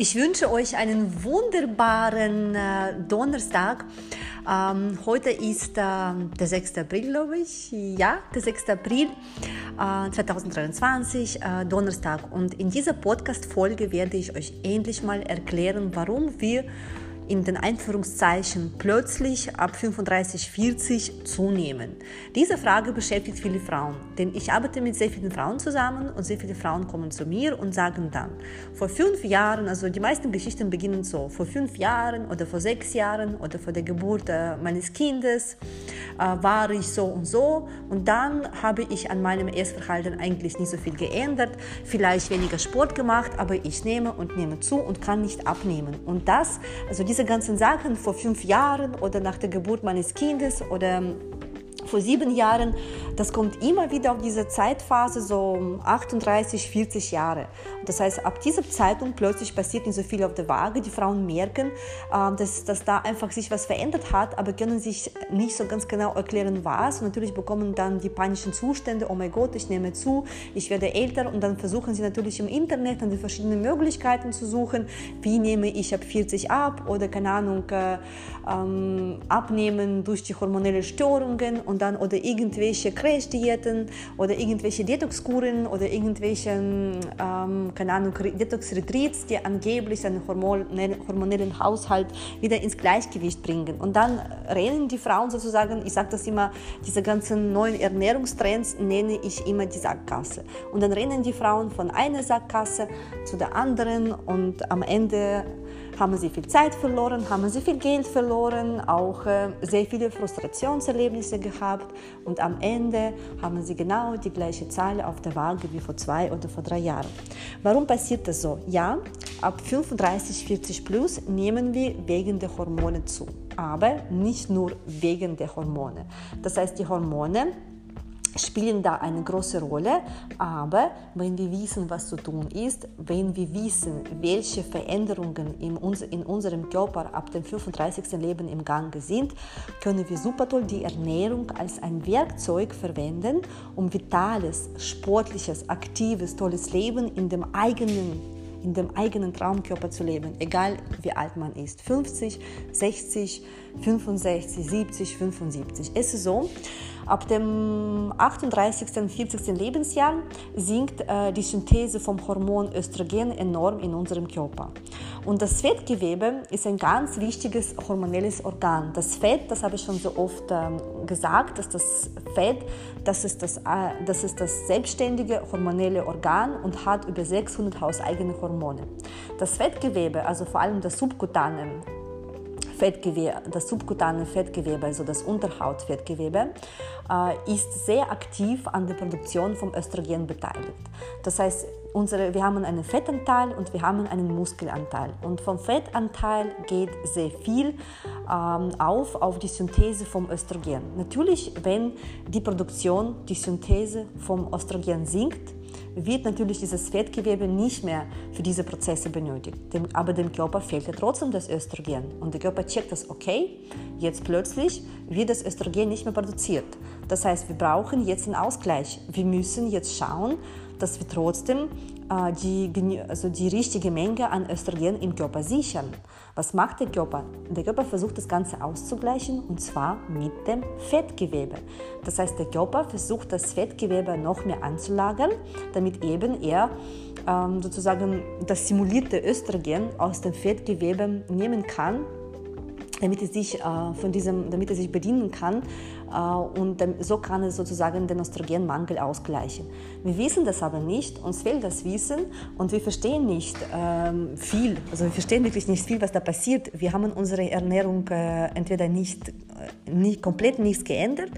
Ich wünsche euch einen wunderbaren äh, Donnerstag. Ähm, heute ist äh, der 6. April, glaube ich. Ja, der 6. April äh, 2023, äh, Donnerstag. Und in dieser Podcast-Folge werde ich euch endlich mal erklären, warum wir in den Einführungszeichen plötzlich ab 35, 40 zunehmen? Diese Frage beschäftigt viele Frauen, denn ich arbeite mit sehr vielen Frauen zusammen und sehr viele Frauen kommen zu mir und sagen dann, vor fünf Jahren, also die meisten Geschichten beginnen so, vor fünf Jahren oder vor sechs Jahren oder vor der Geburt äh, meines Kindes äh, war ich so und so und dann habe ich an meinem Essverhalten eigentlich nicht so viel geändert, vielleicht weniger Sport gemacht, aber ich nehme und nehme zu und kann nicht abnehmen. Und das, also diese diese ganzen Sachen vor fünf Jahren oder nach der Geburt meines Kindes oder vor sieben Jahren, das kommt immer wieder auf diese Zeitphase, so 38, 40 Jahre. Das heißt, ab dieser Zeitung plötzlich passiert nicht so viel auf der Waage. Die Frauen merken, ähm, dass, dass da einfach sich was verändert hat, aber können sich nicht so ganz genau erklären, was. Und natürlich bekommen dann die panischen Zustände, oh mein Gott, ich nehme zu, ich werde älter. Und dann versuchen sie natürlich im Internet dann die verschiedenen Möglichkeiten zu suchen. Wie nehme ich ab 40 ab oder keine Ahnung, äh, ähm, abnehmen durch die hormonelle Störungen und dann oder irgendwelche Crash-Diäten oder irgendwelche Detox-Kuren oder irgendwelche ähm, keine Ahnung, Detox-Retreats, die angeblich einen hormonellen Haushalt wieder ins Gleichgewicht bringen. Und dann rennen die Frauen sozusagen, ich sage das immer, diese ganzen neuen Ernährungstrends nenne ich immer die Sackgasse. Und dann rennen die Frauen von einer Sackgasse zu der anderen und am Ende haben sie viel Zeit verloren, haben sie viel Geld verloren, auch äh, sehr viele Frustrationserlebnisse gehabt und am Ende haben sie genau die gleiche Zahl auf der Waage wie vor zwei oder vor drei Jahren. Warum passiert das so? Ja, ab 35, 40 plus nehmen wir wegen der Hormone zu, aber nicht nur wegen der Hormone. Das heißt, die Hormone spielen da eine große Rolle. Aber wenn wir wissen, was zu tun ist, wenn wir wissen, welche Veränderungen in, uns, in unserem Körper ab dem 35. Leben im Gange sind, können wir super toll die Ernährung als ein Werkzeug verwenden, um vitales, sportliches, aktives, tolles Leben in dem eigenen in dem eigenen Traumkörper zu leben, egal wie alt man ist. 50, 60, 65, 70, 75. Es ist so, ab dem 38., 40. Lebensjahr sinkt äh, die Synthese vom Hormon Östrogen enorm in unserem Körper. Und das Fettgewebe ist ein ganz wichtiges hormonelles Organ. Das Fett, das habe ich schon so oft ähm, gesagt, dass das Fett, das ist das, äh, das ist das selbstständige hormonelle Organ und hat über 600 hauseigene Hormone. Das Fettgewebe, also vor allem das subkutane Fettgewebe, das subkutane Fettgewebe, also das Unterhautfettgewebe, äh, ist sehr aktiv an der Produktion vom Östrogen beteiligt. Das heißt, unsere, wir haben einen Fettanteil und wir haben einen Muskelanteil. Und vom Fettanteil geht sehr viel ähm, auf auf die Synthese vom Östrogen. Natürlich, wenn die Produktion, die Synthese vom Östrogen sinkt, wird natürlich dieses Fettgewebe nicht mehr für diese Prozesse benötigt. Aber dem Körper fehlt ja trotzdem das Östrogen. Und der Körper checkt das, okay, jetzt plötzlich wird das Östrogen nicht mehr produziert. Das heißt, wir brauchen jetzt einen Ausgleich. Wir müssen jetzt schauen, dass wir trotzdem die, also die richtige Menge an Östrogen im Körper sichern. Was macht der Körper? Der Körper versucht das Ganze auszugleichen und zwar mit dem Fettgewebe. Das heißt, der Körper versucht das Fettgewebe noch mehr anzulagern, damit eben er ähm, sozusagen das simulierte Östrogen aus dem Fettgewebe nehmen kann damit er sich, äh, von diesem, damit er sich bedienen kann und so kann er sozusagen den Östrogenmangel ausgleichen. Wir wissen das aber nicht, uns fehlt das Wissen und wir verstehen nicht ähm, viel, also wir verstehen wirklich nicht viel, was da passiert. Wir haben unsere Ernährung äh, entweder nicht, äh, nicht komplett nichts geändert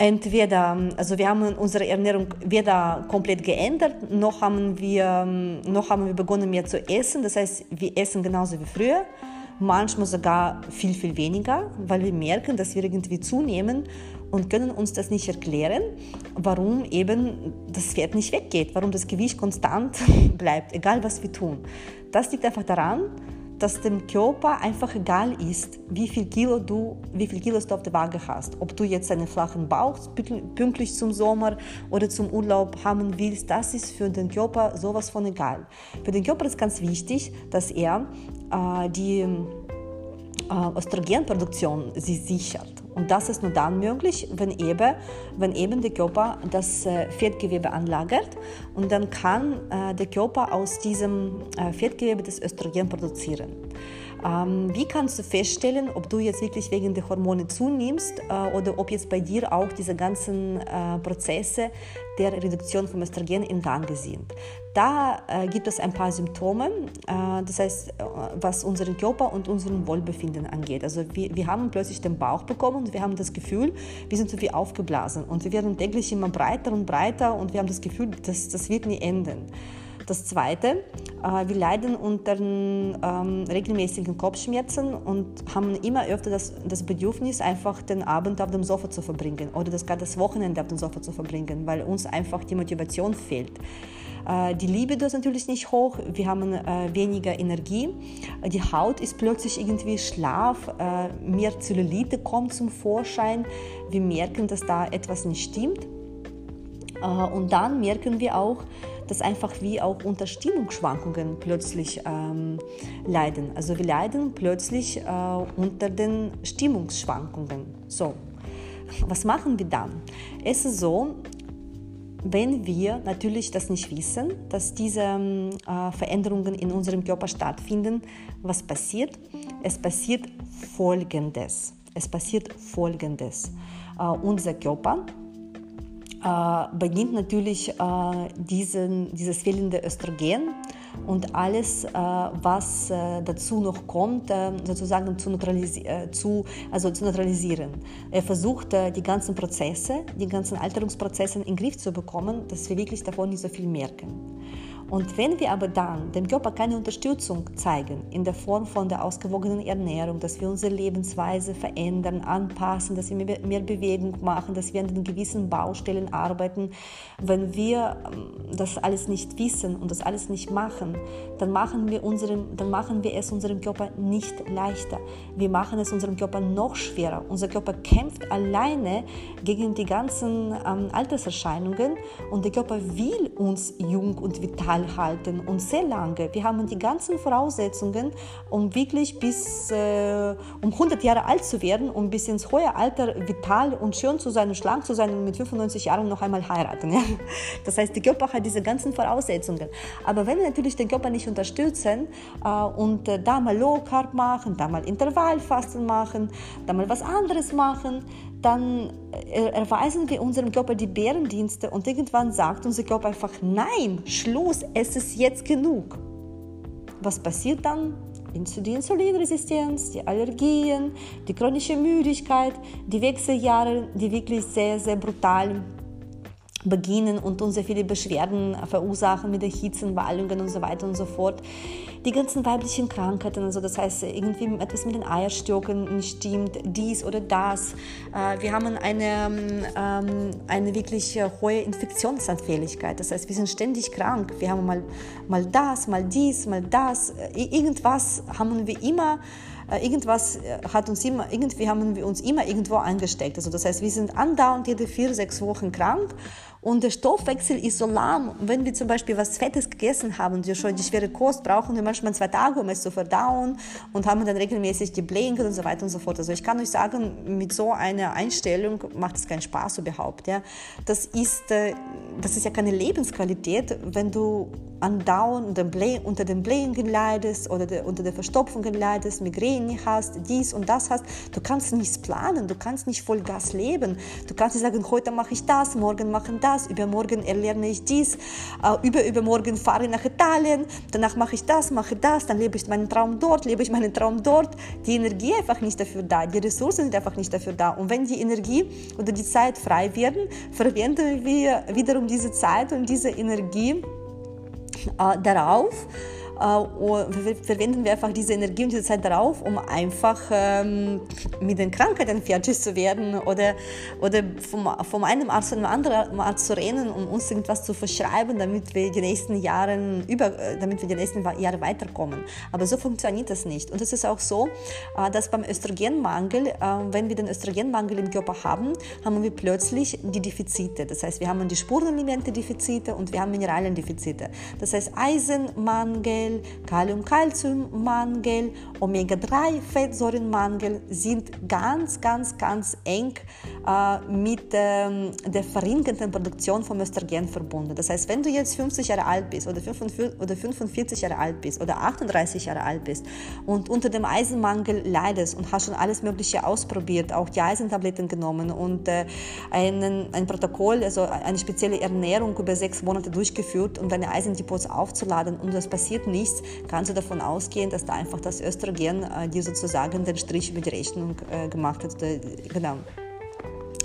entweder, also wir haben unsere Ernährung weder komplett geändert, noch haben wir, ähm, noch haben wir begonnen mehr zu essen. Das heißt, wir essen genauso wie früher manchmal sogar viel, viel weniger, weil wir merken, dass wir irgendwie zunehmen und können uns das nicht erklären, warum eben das Pferd nicht weggeht, warum das Gewicht konstant bleibt, egal was wir tun. Das liegt einfach daran, dass dem Körper einfach egal ist, wie viel Kilo du, wie viel Kilos du auf der Waage hast. Ob du jetzt einen flachen Bauch pünktlich zum Sommer oder zum Urlaub haben willst, das ist für den Körper sowas von egal. Für den Körper ist ganz wichtig, dass er äh, die äh, Östrogenproduktion sich sichert. Und das ist nur dann möglich, wenn eben, wenn eben der Körper das äh, Fettgewebe anlagert und dann kann äh, der Körper aus diesem Fettgewebe das Östrogen produzieren. Ähm, wie kannst du feststellen, ob du jetzt wirklich wegen der Hormone zunimmst äh, oder ob jetzt bei dir auch diese ganzen äh, Prozesse der Reduktion von Östrogen in Gang sind? Da äh, gibt es ein paar Symptome, das heißt, was unseren Körper und unseren Wohlbefinden angeht. Also wir, wir haben plötzlich den Bauch bekommen und wir haben das Gefühl, wir sind so wie aufgeblasen und wir werden täglich immer breiter und breiter und wir haben das Gefühl, dass das wird nie enden. Das Zweite, äh, wir leiden unter ähm, regelmäßigen Kopfschmerzen und haben immer öfter das, das Bedürfnis, einfach den Abend auf dem Sofa zu verbringen oder das, das Wochenende auf dem Sofa zu verbringen, weil uns einfach die Motivation fehlt. Äh, die Libido ist natürlich nicht hoch, wir haben äh, weniger Energie, die Haut ist plötzlich irgendwie schlaf, äh, mehr Zellulite kommt zum Vorschein, wir merken, dass da etwas nicht stimmt. Und dann merken wir auch, dass einfach wir auch unter Stimmungsschwankungen plötzlich ähm, leiden. Also wir leiden plötzlich äh, unter den Stimmungsschwankungen. So, was machen wir dann? Es ist so, wenn wir natürlich das nicht wissen, dass diese äh, Veränderungen in unserem Körper stattfinden, was passiert? Es passiert Folgendes. Es passiert Folgendes. Äh, unser Körper beginnt natürlich äh, diesen, dieses fehlende Östrogen und alles, äh, was äh, dazu noch kommt, äh, sozusagen zu, neutralisi äh, zu, also zu neutralisieren. Er versucht, die ganzen Prozesse, die ganzen Alterungsprozesse in den Griff zu bekommen, dass wir wirklich davon nicht so viel merken. Und wenn wir aber dann dem Körper keine Unterstützung zeigen, in der Form von der ausgewogenen Ernährung, dass wir unsere Lebensweise verändern, anpassen, dass wir mehr Bewegung machen, dass wir an den gewissen Baustellen arbeiten, wenn wir ähm, das alles nicht wissen und das alles nicht machen, dann machen wir, unseren, dann machen wir es unserem Körper nicht leichter. Wir machen es unserem Körper noch schwerer. Unser Körper kämpft alleine gegen die ganzen ähm, Alterserscheinungen und der Körper will uns jung und vital halten und sehr lange. Wir haben die ganzen Voraussetzungen, um wirklich bis äh, um 100 Jahre alt zu werden, um bis ins hohe Alter vital und schön zu sein schlank zu sein und mit 95 Jahren noch einmal heiraten. Ja? Das heißt, der Körper hat diese ganzen Voraussetzungen. Aber wenn wir natürlich den Körper nicht unterstützen äh, und äh, da mal Low Carb machen, da mal Intervallfasten machen, da mal was anderes machen, dann äh, erweisen wir unserem Körper die Bärendienste und irgendwann sagt unser Körper einfach, nein, Schluss, es ist jetzt genug. Was passiert dann? Die Insulinresistenz, die Allergien, die chronische Müdigkeit, die Wechseljahre, die wirklich sehr, sehr brutal beginnen und uns sehr viele Beschwerden verursachen mit Erhitzen, Wallungen und so weiter und so fort. Die ganzen weiblichen Krankheiten, also das heißt irgendwie etwas mit den Eierstöcken nicht stimmt, dies oder das. Äh, wir haben eine, ähm, eine wirklich hohe Infektionsanfälligkeit, das heißt wir sind ständig krank. Wir haben mal, mal das, mal dies, mal das. Irgendwas haben wir immer äh, irgendwas hat uns immer, irgendwie haben wir uns immer irgendwo angesteckt. Also das heißt, wir sind andauernd jede vier, sechs Wochen krank und der Stoffwechsel ist so lahm. Wenn wir zum Beispiel was Fettes gegessen haben wir schon die schwere Kost brauchen wir manchmal zwei Tage, um es zu verdauen und haben dann regelmäßig die Blähungen und so weiter und so fort. Also ich kann euch sagen, mit so einer Einstellung macht es keinen Spaß überhaupt. Ja. Das, ist, äh, das ist ja keine Lebensqualität, wenn du andauernd unter, den Blähungen leidest oder de, unter der Verstopfung leidest, Migräne hast, dies und das hast. Du kannst nichts planen, du kannst nicht voll Gas leben. Du kannst nicht sagen, heute mache ich das, morgen mache ich das das, übermorgen erlerne ich dies, äh, über, übermorgen fahre ich nach Italien, danach mache ich das, mache das, dann lebe ich meinen Traum dort, lebe ich meinen Traum dort. Die Energie einfach nicht dafür da, die Ressourcen sind einfach nicht dafür da. Und wenn die Energie oder die Zeit frei werden, verwenden wir wiederum diese Zeit und diese Energie äh, darauf, verwenden wir einfach diese Energie und diese Zeit darauf, um einfach ähm, mit den Krankheiten fertig zu werden oder, oder vom, vom einen Arzt zu einem anderen Arzt zu rennen, um uns irgendwas zu verschreiben, damit wir die nächsten Jahre über, äh, damit wir die nächsten Jahre weiterkommen. Aber so funktioniert das nicht. Und es ist auch so, äh, dass beim Östrogenmangel, äh, wenn wir den Östrogenmangel im Körper haben, haben wir plötzlich die Defizite. Das heißt, wir haben die Spurenelemente-Defizite und wir haben Mineraliendefizite. Das heißt, Eisenmangel, Kalium-Calcium-Mangel, Omega-3-Fettsäurenmangel sind ganz, ganz, ganz eng äh, mit ähm, der verringerten Produktion von Östrogen verbunden. Das heißt, wenn du jetzt 50 Jahre alt bist oder 45 Jahre alt bist oder 38 Jahre alt bist und unter dem Eisenmangel leidest und hast schon alles Mögliche ausprobiert, auch die Eisentabletten genommen und äh, einen, ein Protokoll, also eine spezielle Ernährung über sechs Monate durchgeführt, um deine Eisendepots aufzuladen und das passiert nichts, kannst du davon ausgehen, dass da einfach das Östrogen äh, dir sozusagen den Strich über die Rechnung äh, gemacht hat. Genau.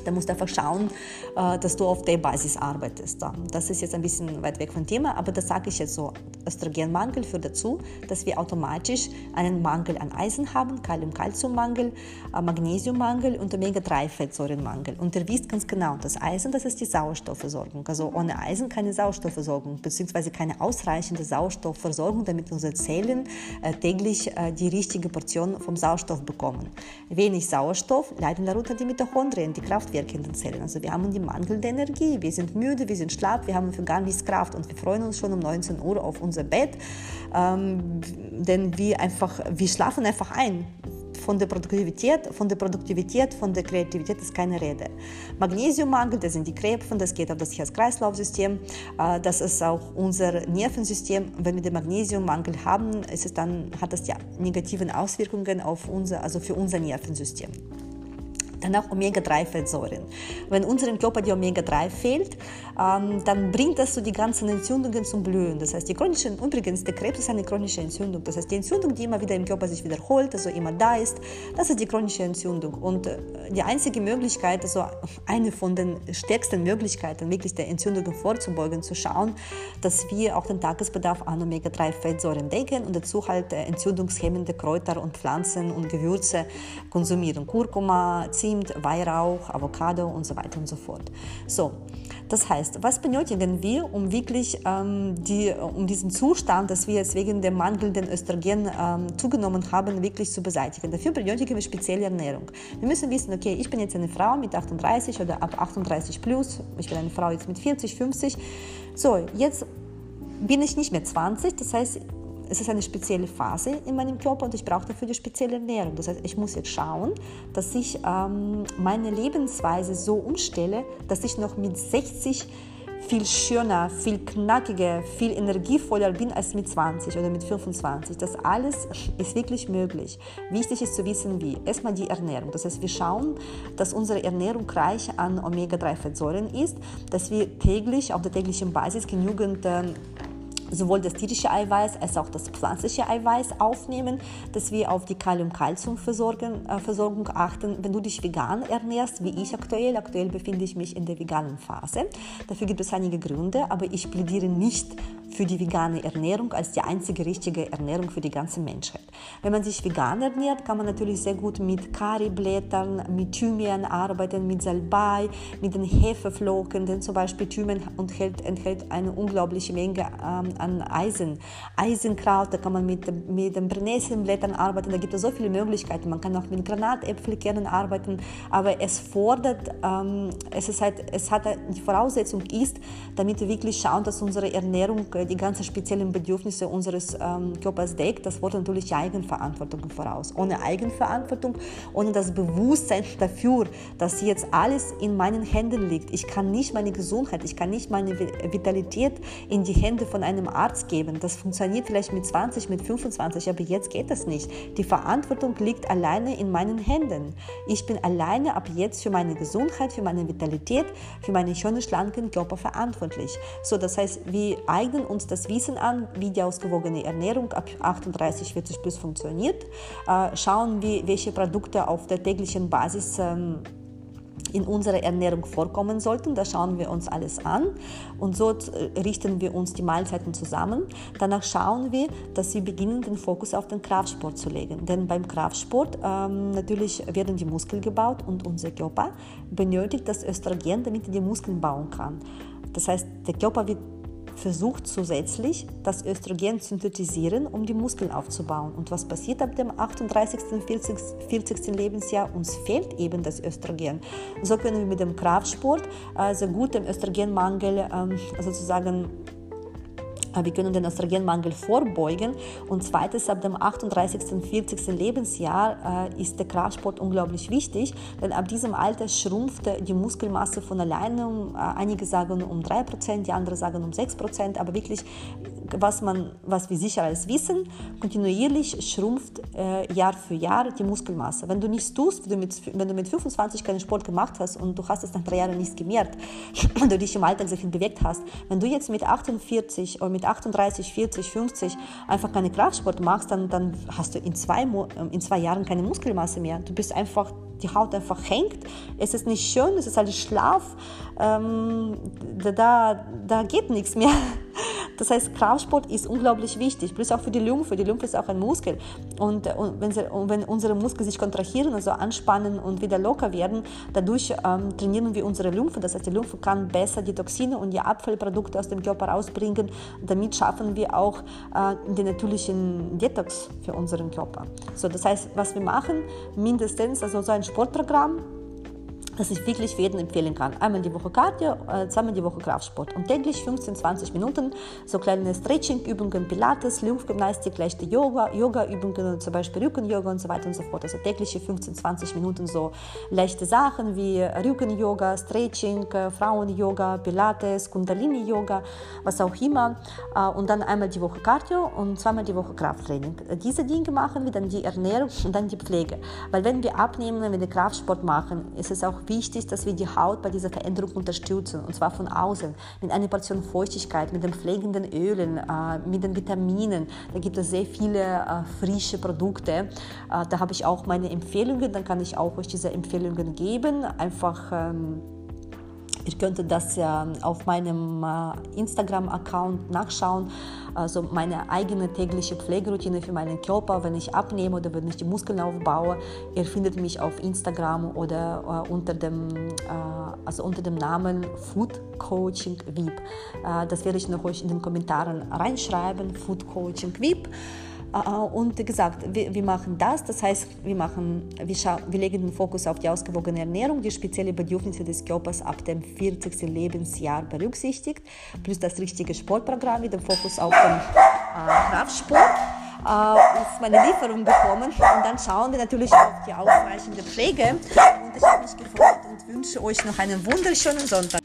Da musst du einfach schauen, äh, dass du auf der Basis arbeitest. Das ist jetzt ein bisschen weit weg vom Thema, aber das sage ich jetzt so. Östrogenmangel führt dazu, dass wir automatisch einen Mangel an Eisen haben, Kalium-Calcium-Mangel, äh, Magnesiummangel und Omega-3-Fettsäurenmangel. Und ihr wisst ganz genau, das Eisen, das ist die Sauerstoffversorgung. Also ohne Eisen keine Sauerstoffversorgung, beziehungsweise keine ausreichende Sauerstoffversorgung, damit unsere Zellen äh, täglich die richtige Portion vom Sauerstoff bekommen. Wenig Sauerstoff leiden darunter die Mitochondrien, die Kraft wirkenden Zellen. Also wir haben die mangelnde Energie, wir sind müde, wir sind schlapp, wir haben gar nichts Kraft und wir freuen uns schon um 19 Uhr auf unser Bett, ähm, denn wir, einfach, wir schlafen einfach ein von der Produktivität, von der Produktivität, von der Kreativität ist keine Rede. Magnesiummangel, das sind die Krebsen, das geht auf das Herz-Kreislauf-System, äh, das ist auch unser Nervensystem. Wenn wir den Magnesiummangel haben, ist es dann, hat das ja negativen Auswirkungen auf unser, also für unser Nervensystem. Danach Omega-3-Fettsäuren. Wenn unserem Körper die Omega-3 fehlt, ähm, dann bringt das so die ganzen Entzündungen zum Blühen. Das heißt, die chronische, übrigens, der Krebs ist eine chronische Entzündung. Das heißt, die Entzündung, die immer wieder im Körper sich wiederholt, also immer da ist, das ist die chronische Entzündung. Und äh, die einzige Möglichkeit, also eine von den stärksten Möglichkeiten, wirklich der Entzündung vorzubeugen, zu schauen, dass wir auch den Tagesbedarf an Omega-3-Fettsäuren decken und dazu halt äh, entzündungshemmende Kräuter und Pflanzen und Gewürze konsumieren. Kurkuma, Zimt, Zimt, Weihrauch, Avocado und so weiter und so fort. So, das heißt, was benötigen wir, um wirklich ähm, die, um diesen Zustand, dass wir jetzt wegen dem mangelnden Östrogen ähm, zugenommen haben, wirklich zu beseitigen? Dafür benötigen wir spezielle Ernährung. Wir müssen wissen, okay, ich bin jetzt eine Frau mit 38 oder ab 38 plus, ich bin eine Frau jetzt mit 40, 50. So, jetzt bin ich nicht mehr 20, das heißt, es ist eine spezielle Phase in meinem Körper und ich brauche dafür die spezielle Ernährung. Das heißt, ich muss jetzt schauen, dass ich ähm, meine Lebensweise so umstelle, dass ich noch mit 60 viel schöner, viel knackiger, viel energievoller bin als mit 20 oder mit 25. Das alles ist wirklich möglich. Wichtig ist zu wissen, wie. Erstmal die Ernährung. Das heißt, wir schauen, dass unsere Ernährung reich an Omega-3-Fettsäuren ist, dass wir täglich auf der täglichen Basis genügend ähm, sowohl das tierische Eiweiß als auch das pflanzliche Eiweiß aufnehmen, dass wir auf die Kalium-Calcium-Versorgung äh, achten. Wenn du dich vegan ernährst, wie ich aktuell, aktuell befinde ich mich in der veganen Phase. Dafür gibt es einige Gründe, aber ich plädiere nicht für die vegane Ernährung als die einzige richtige Ernährung für die ganze Menschheit. Wenn man sich vegan ernährt, kann man natürlich sehr gut mit Kariblättern, mit Thymian arbeiten, mit Salbei, mit den Hefeflocken, denn zum Beispiel Thymian enthält, enthält eine unglaubliche Menge ähm, an Eisen. Eisenkraut, da kann man mit, mit den Brennnesselblättern arbeiten, da gibt es so viele Möglichkeiten. Man kann auch mit Granatäpfelkernen arbeiten, aber es fordert, ähm, es, ist halt, es hat die Voraussetzung ist, damit wir wirklich schauen, dass unsere Ernährung die ganzen speziellen Bedürfnisse unseres ähm, Körpers deckt, das fordert natürlich Eigenverantwortung voraus. Ohne Eigenverantwortung, ohne das Bewusstsein dafür, dass jetzt alles in meinen Händen liegt. Ich kann nicht meine Gesundheit, ich kann nicht meine Vitalität in die Hände von einem Arzt geben. Das funktioniert vielleicht mit 20, mit 25, aber jetzt geht das nicht. Die Verantwortung liegt alleine in meinen Händen. Ich bin alleine ab jetzt für meine Gesundheit, für meine Vitalität, für meinen schönen, schlanken Körper verantwortlich. So, das heißt, wir eignen uns das Wissen an, wie die ausgewogene Ernährung ab 38, 40 plus funktioniert, äh, schauen, wie, welche Produkte auf der täglichen Basis ähm, in unserer Ernährung vorkommen sollten. Da schauen wir uns alles an und so richten wir uns die Mahlzeiten zusammen. Danach schauen wir, dass wir beginnen, den Fokus auf den Kraftsport zu legen. Denn beim Kraftsport ähm, natürlich werden die Muskeln gebaut und unser Körper benötigt das Östrogen, damit er die Muskeln bauen kann. Das heißt, der Körper wird versucht zusätzlich das Östrogen zu synthetisieren, um die Muskeln aufzubauen. Und was passiert ab dem 38. 40. 40. Lebensjahr? Uns fehlt eben das Östrogen. So können wir mit dem Kraftsport also gut dem Östrogenmangel ähm, sozusagen wir können den Östrogenmangel vorbeugen. Und zweitens, ab dem 38. 40. Lebensjahr äh, ist der Kraftsport unglaublich wichtig, denn ab diesem Alter schrumpft die Muskelmasse von alleine. Um, äh, einige sagen um 3%, die anderen sagen um 6%, aber wirklich, was, man, was wir sicher alles wissen, kontinuierlich schrumpft äh, Jahr für Jahr die Muskelmasse. Wenn du nichts tust, wenn du, mit, wenn du mit 25 keinen Sport gemacht hast und du hast es nach drei Jahren nicht gemerkt, wenn du dich im Alltag sehr viel bewegt hast, wenn du jetzt mit 48 oder mit 38, 40, 50 einfach keine Kraftsport machst, dann, dann hast du in zwei, ähm, in zwei Jahren keine Muskelmasse mehr. Du bist einfach, die Haut einfach hängt. Es ist nicht schön, es ist alles Schlaf. Ähm, da, da geht nichts mehr. Das heißt, Kraftsport ist unglaublich wichtig, plus auch für die Lymphe. Die Lymphe ist auch ein Muskel. Und, und, wenn, sie, und wenn, unsere Muskeln sich kontrahieren, also anspannen und wieder locker werden, dadurch ähm, trainieren wir unsere Lymphe. Das heißt, die Lymphe kann besser die Toxine und die Abfallprodukte aus dem Körper rausbringen. Damit schaffen wir auch äh, den natürlichen Detox für unseren Körper. So, das heißt, was wir machen, mindestens also so ein Sportprogramm, das ich wirklich für jeden empfehlen kann. Einmal die Woche Cardio, äh, zweimal die Woche Kraftsport und täglich 15, 20 Minuten so kleine Stretching-Übungen, Pilates, Lymphgymnastik, leichte Yoga, Yoga-Übungen, zum Beispiel Rücken-Yoga und so weiter und so fort. Also tägliche 15, 20 Minuten so leichte Sachen wie Rücken-Yoga, Stretching, äh, Frauen-Yoga, Pilates, Kundalini-Yoga, was auch immer. Äh, und dann einmal die Woche Cardio und zweimal die Woche Krafttraining. Diese Dinge machen wir dann die Ernährung und dann die Pflege. Weil wenn wir abnehmen, wenn wir Kraftsport machen, ist es auch wichtig, dass wir die Haut bei dieser Veränderung unterstützen, und zwar von außen, mit einer Portion Feuchtigkeit, mit den pflegenden Ölen, äh, mit den Vitaminen. Da gibt es sehr viele äh, frische Produkte. Äh, da habe ich auch meine Empfehlungen, dann kann ich auch euch diese Empfehlungen geben. Einfach ähm, Ihr könnt das auf meinem äh, Instagram-Account nachschauen. Also meine eigene tägliche Pflegeroutine für meinen Körper, wenn ich abnehme oder wenn ich die Muskeln aufbaue. Ihr findet mich auf Instagram oder äh, unter, dem, äh, also unter dem Namen Food Coaching Wieb. das werde ich noch euch in den Kommentaren reinschreiben. Food Coaching Wieb. Äh, und wie gesagt, wir, machen das, das heißt, wir, machen, wir, wir legen den Fokus auf die ausgewogene Ernährung, die spezielle Bedürfnisse des Körpers ab dem 40. Lebensjahr berücksichtigt, plus das richtige Sportprogramm mit dem Fokus auf den äh, Kraftsport äh, meine Lieferung bekommen. Und dann schauen wir natürlich auf die ausreichende Pflege. Und ich habe mich gefreut und wünsche euch noch einen wunderschönen Sonntag.